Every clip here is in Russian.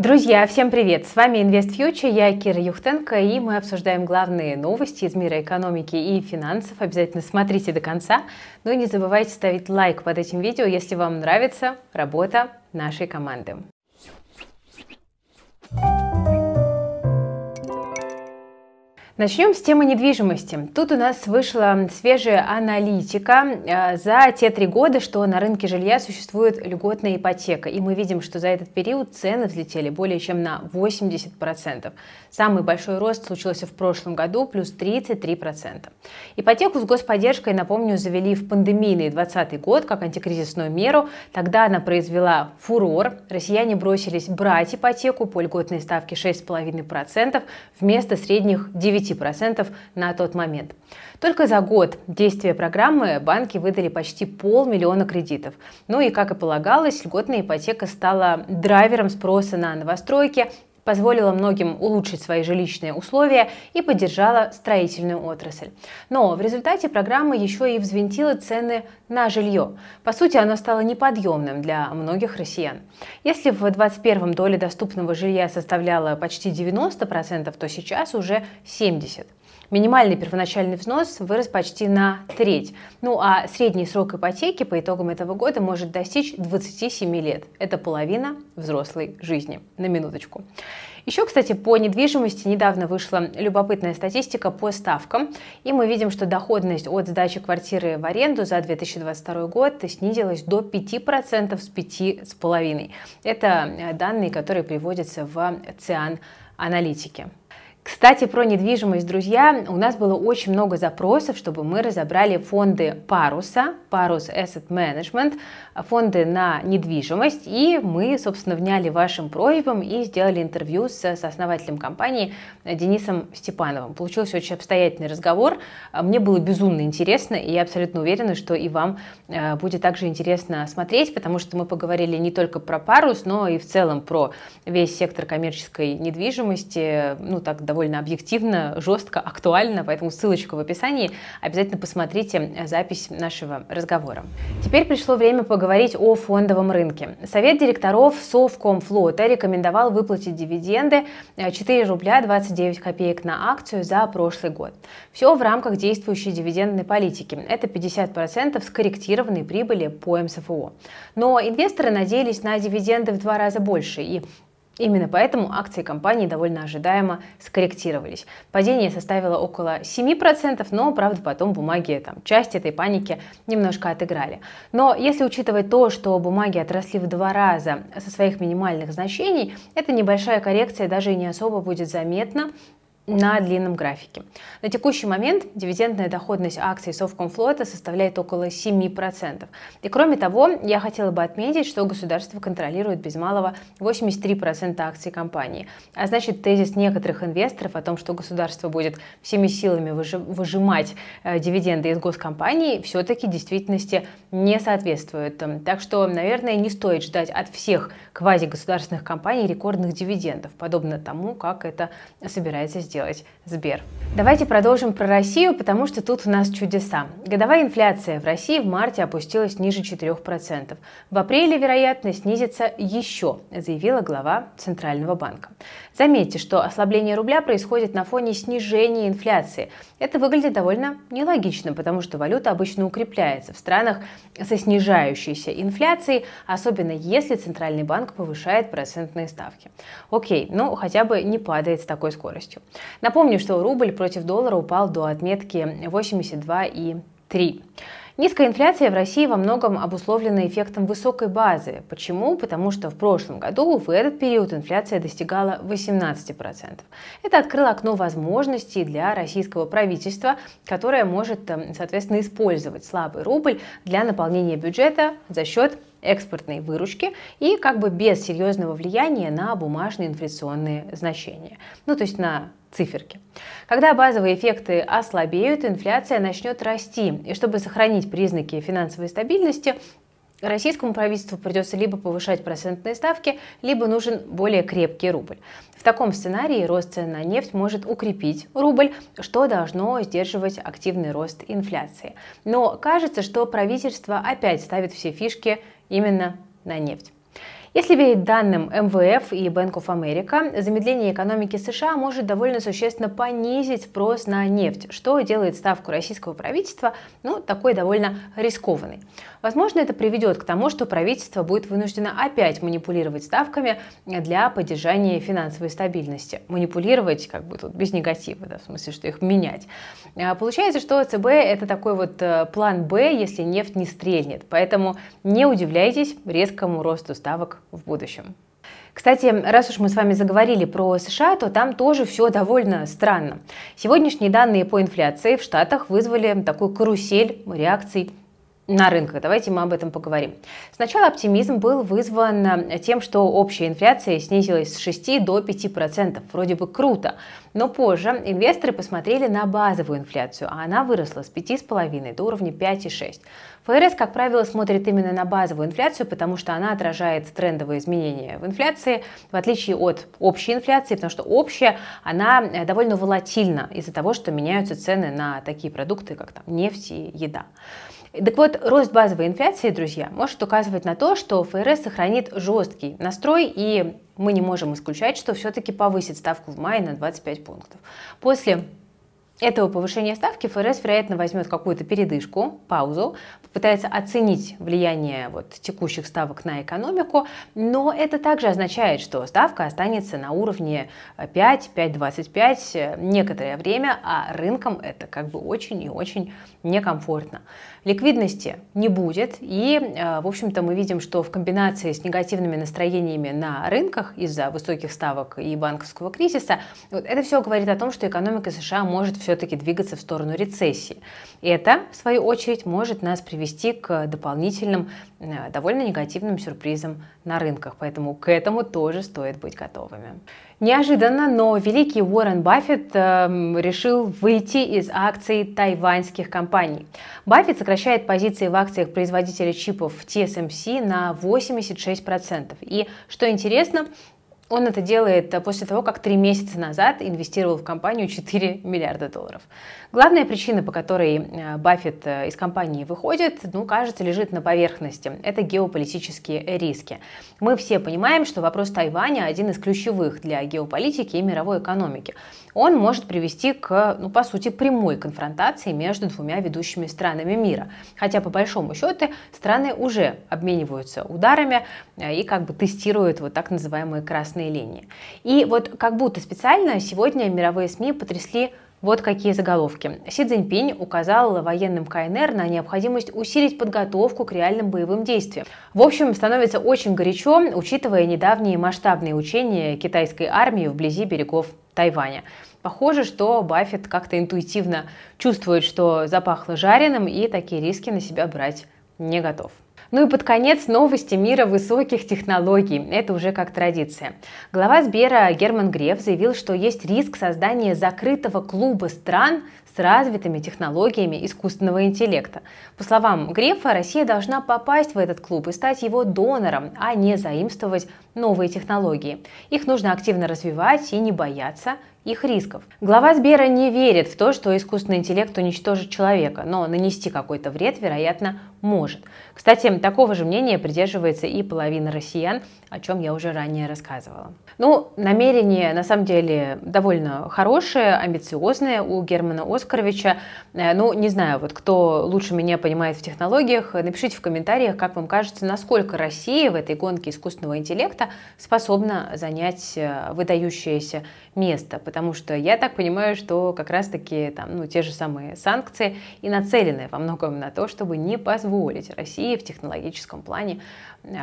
Друзья, всем привет! С вами Invest Future, я Кира Юхтенко, и мы обсуждаем главные новости из мира экономики и финансов. Обязательно смотрите до конца. Ну и не забывайте ставить лайк под этим видео, если вам нравится работа нашей команды. Начнем с темы недвижимости. Тут у нас вышла свежая аналитика э, за те три года, что на рынке жилья существует льготная ипотека. И мы видим, что за этот период цены взлетели более чем на 80%. Самый большой рост случился в прошлом году, плюс 33%. Ипотеку с господдержкой, напомню, завели в пандемийный 2020 год как антикризисную меру. Тогда она произвела фурор. Россияне бросились брать ипотеку по льготной ставке 6,5% вместо средних 9 10% на тот момент. Только за год действия программы банки выдали почти полмиллиона кредитов. Ну и, как и полагалось, льготная ипотека стала драйвером спроса на новостройки, позволила многим улучшить свои жилищные условия и поддержала строительную отрасль. Но в результате программа еще и взвинтила цены на жилье. По сути, оно стало неподъемным для многих россиян. Если в 2021 доля доступного жилья составляла почти 90%, то сейчас уже 70%. Минимальный первоначальный взнос вырос почти на треть. Ну а средний срок ипотеки по итогам этого года может достичь 27 лет. Это половина взрослой жизни. На минуточку. Еще, кстати, по недвижимости недавно вышла любопытная статистика по ставкам, и мы видим, что доходность от сдачи квартиры в аренду за 2022 год снизилась до 5% с 5,5%. Это данные, которые приводятся в ЦИАН аналитики. Кстати, про недвижимость, друзья, у нас было очень много запросов, чтобы мы разобрали фонды Паруса, Парус Asset Management, фонды на недвижимость, и мы, собственно, вняли вашим просьбам и сделали интервью с, с основателем компании Денисом Степановым. Получился очень обстоятельный разговор, мне было безумно интересно, и я абсолютно уверена, что и вам э, будет также интересно смотреть, потому что мы поговорили не только про Парус, но и в целом про весь сектор коммерческой недвижимости, ну так довольно объективно, жестко, актуально, поэтому ссылочка в описании. Обязательно посмотрите запись нашего разговора. Теперь пришло время поговорить о фондовом рынке. Совет директоров Совкомфлота рекомендовал выплатить дивиденды 4 рубля 29 копеек на акцию за прошлый год. Все в рамках действующей дивидендной политики. Это 50% скорректированной прибыли по МСФО. Но инвесторы надеялись на дивиденды в два раза больше, и Именно поэтому акции компании довольно ожидаемо скорректировались. Падение составило около 7%, но, правда, потом бумаги, там, часть этой паники немножко отыграли. Но если учитывать то, что бумаги отросли в два раза со своих минимальных значений, эта небольшая коррекция даже и не особо будет заметна, на длинном графике. На текущий момент дивидендная доходность акций Совкомфлота составляет около 7%. И кроме того, я хотела бы отметить, что государство контролирует без малого 83% акций компании. А значит, тезис некоторых инвесторов о том, что государство будет всеми силами выжимать э, дивиденды из госкомпаний, все-таки действительности не соответствует. Так что, наверное, не стоит ждать от всех квазигосударственных компаний рекордных дивидендов, подобно тому, как это собирается сделать делать Сбер. Давайте продолжим про Россию, потому что тут у нас чудеса. Годовая инфляция в России в марте опустилась ниже 4%. В апреле, вероятно, снизится еще, заявила глава Центрального банка. Заметьте, что ослабление рубля происходит на фоне снижения инфляции. Это выглядит довольно нелогично, потому что валюта обычно укрепляется в странах со снижающейся инфляцией, особенно если Центральный банк повышает процентные ставки. Окей, ну хотя бы не падает с такой скоростью. Напомню, что рубль против доллара упал до отметки 82,3. Низкая инфляция в России во многом обусловлена эффектом высокой базы. Почему? Потому что в прошлом году в этот период инфляция достигала 18%. Это открыло окно возможностей для российского правительства, которое может, эм, соответственно, использовать слабый рубль для наполнения бюджета за счет экспортной выручки и как бы без серьезного влияния на бумажные инфляционные значения. Ну, то есть на циферки. Когда базовые эффекты ослабеют, инфляция начнет расти. И чтобы сохранить признаки финансовой стабильности, российскому правительству придется либо повышать процентные ставки, либо нужен более крепкий рубль. В таком сценарии рост цен на нефть может укрепить рубль, что должно сдерживать активный рост инфляции. Но кажется, что правительство опять ставит все фишки именно на нефть. Если верить данным МВФ и Bank of America, замедление экономики США может довольно существенно понизить спрос на нефть, что делает ставку российского правительства ну, такой довольно рискованной. Возможно, это приведет к тому, что правительство будет вынуждено опять манипулировать ставками для поддержания финансовой стабильности. Манипулировать как бы тут без негатива, да, в смысле, что их менять. А, получается, что ЦБ это такой вот э, план Б, если нефть не стрельнет. Поэтому не удивляйтесь резкому росту ставок в будущем. Кстати, раз уж мы с вами заговорили про США, то там тоже все довольно странно. Сегодняшние данные по инфляции в Штатах вызвали такую карусель реакций на рынках. Давайте мы об этом поговорим. Сначала оптимизм был вызван э, тем, что общая инфляция снизилась с 6 до 5%. Вроде бы круто. Но позже инвесторы посмотрели на базовую инфляцию, а она выросла с 5,5 до уровня 5,6. ФРС, как правило, смотрит именно на базовую инфляцию, потому что она отражает трендовые изменения в инфляции, в отличие от общей инфляции, потому что общая, она э, довольно волатильна из-за того, что меняются цены на такие продукты, как там, нефть и еда. Так вот, рост базовой инфляции, друзья, может указывать на то, что ФРС сохранит жесткий настрой, и мы не можем исключать, что все-таки повысит ставку в мае на 25 пунктов. После этого повышения ставки ФРС, вероятно, возьмет какую-то передышку, паузу, попытается оценить влияние вот, текущих ставок на экономику, но это также означает, что ставка останется на уровне 5, 5,25 некоторое время, а рынкам это как бы очень и очень некомфортно. Ликвидности не будет, и, э, в общем-то, мы видим, что в комбинации с негативными настроениями на рынках из-за высоких ставок и банковского кризиса, вот это все говорит о том, что экономика США может все все-таки двигаться в сторону рецессии. И это, в свою очередь, может нас привести к дополнительным э, довольно негативным сюрпризам на рынках. Поэтому к этому тоже стоит быть готовыми. Неожиданно, но великий Уоррен Баффет э, решил выйти из акций тайваньских компаний. Баффет сокращает позиции в акциях производителя чипов TSMC на 86%. И, что интересно, он это делает э, после того, как три месяца назад инвестировал в компанию 4 миллиарда долларов. Главная причина, по которой э, Баффет э, из компании выходит, ну, кажется, лежит на поверхности. Это геополитические риски. Мы все понимаем, что вопрос Тайваня один из ключевых для геополитики и мировой экономики. Он может привести к, ну, по сути, прямой конфронтации между двумя ведущими странами мира. Хотя, по большому счету, страны уже обмениваются ударами и как бы тестируют вот так называемые красные красные линии. И вот как будто специально сегодня мировые СМИ потрясли вот какие заголовки. Си Цзиньпинь указал военным КНР на необходимость усилить подготовку к реальным боевым действиям. В общем, становится очень горячо, учитывая недавние масштабные учения китайской армии вблизи берегов Тайваня. Похоже, что Баффет как-то интуитивно чувствует, что запахло жареным и такие риски на себя брать не готов. Ну и под конец новости мира высоких технологий. Это уже как традиция. Глава Сбера Герман Греф заявил, что есть риск создания закрытого клуба стран с развитыми технологиями искусственного интеллекта. По словам Грефа, Россия должна попасть в этот клуб и стать его донором, а не заимствовать новые технологии. Их нужно активно развивать и не бояться их рисков. Глава Сбера не верит в то, что искусственный интеллект уничтожит человека, но нанести какой-то вред, вероятно, может. Кстати, такого же мнения придерживается и половина россиян, о чем я уже ранее рассказывала. Ну, намерение на самом деле довольно хорошее, амбициозное у Германа Оскаровича. Э, ну, не знаю, вот кто лучше меня понимает в технологиях, напишите в комментариях, как вам кажется, насколько Россия в этой гонке искусственного интеллекта способна занять э, выдающееся место. Потому что я так понимаю, что как раз-таки там, ну, те же самые санкции и нацелены во многом на то, чтобы не позволить России в технологическом плане э,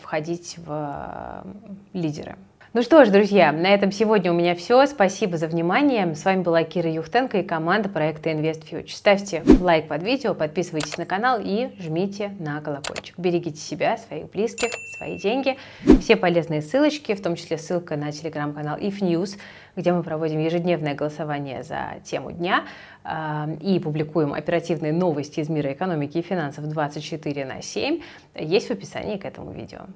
входить в лидеры. Ну что ж, друзья, на этом сегодня у меня все. Спасибо за внимание. С вами была Кира Юхтенко и команда проекта Invest Future. Ставьте лайк под видео, подписывайтесь на канал и жмите на колокольчик. Берегите себя, своих близких, свои деньги. Все полезные ссылочки, в том числе ссылка на телеграм-канал If News, где мы проводим ежедневное голосование за тему дня э, и публикуем оперативные новости из мира экономики и финансов 24 на 7, есть в описании к этому видео.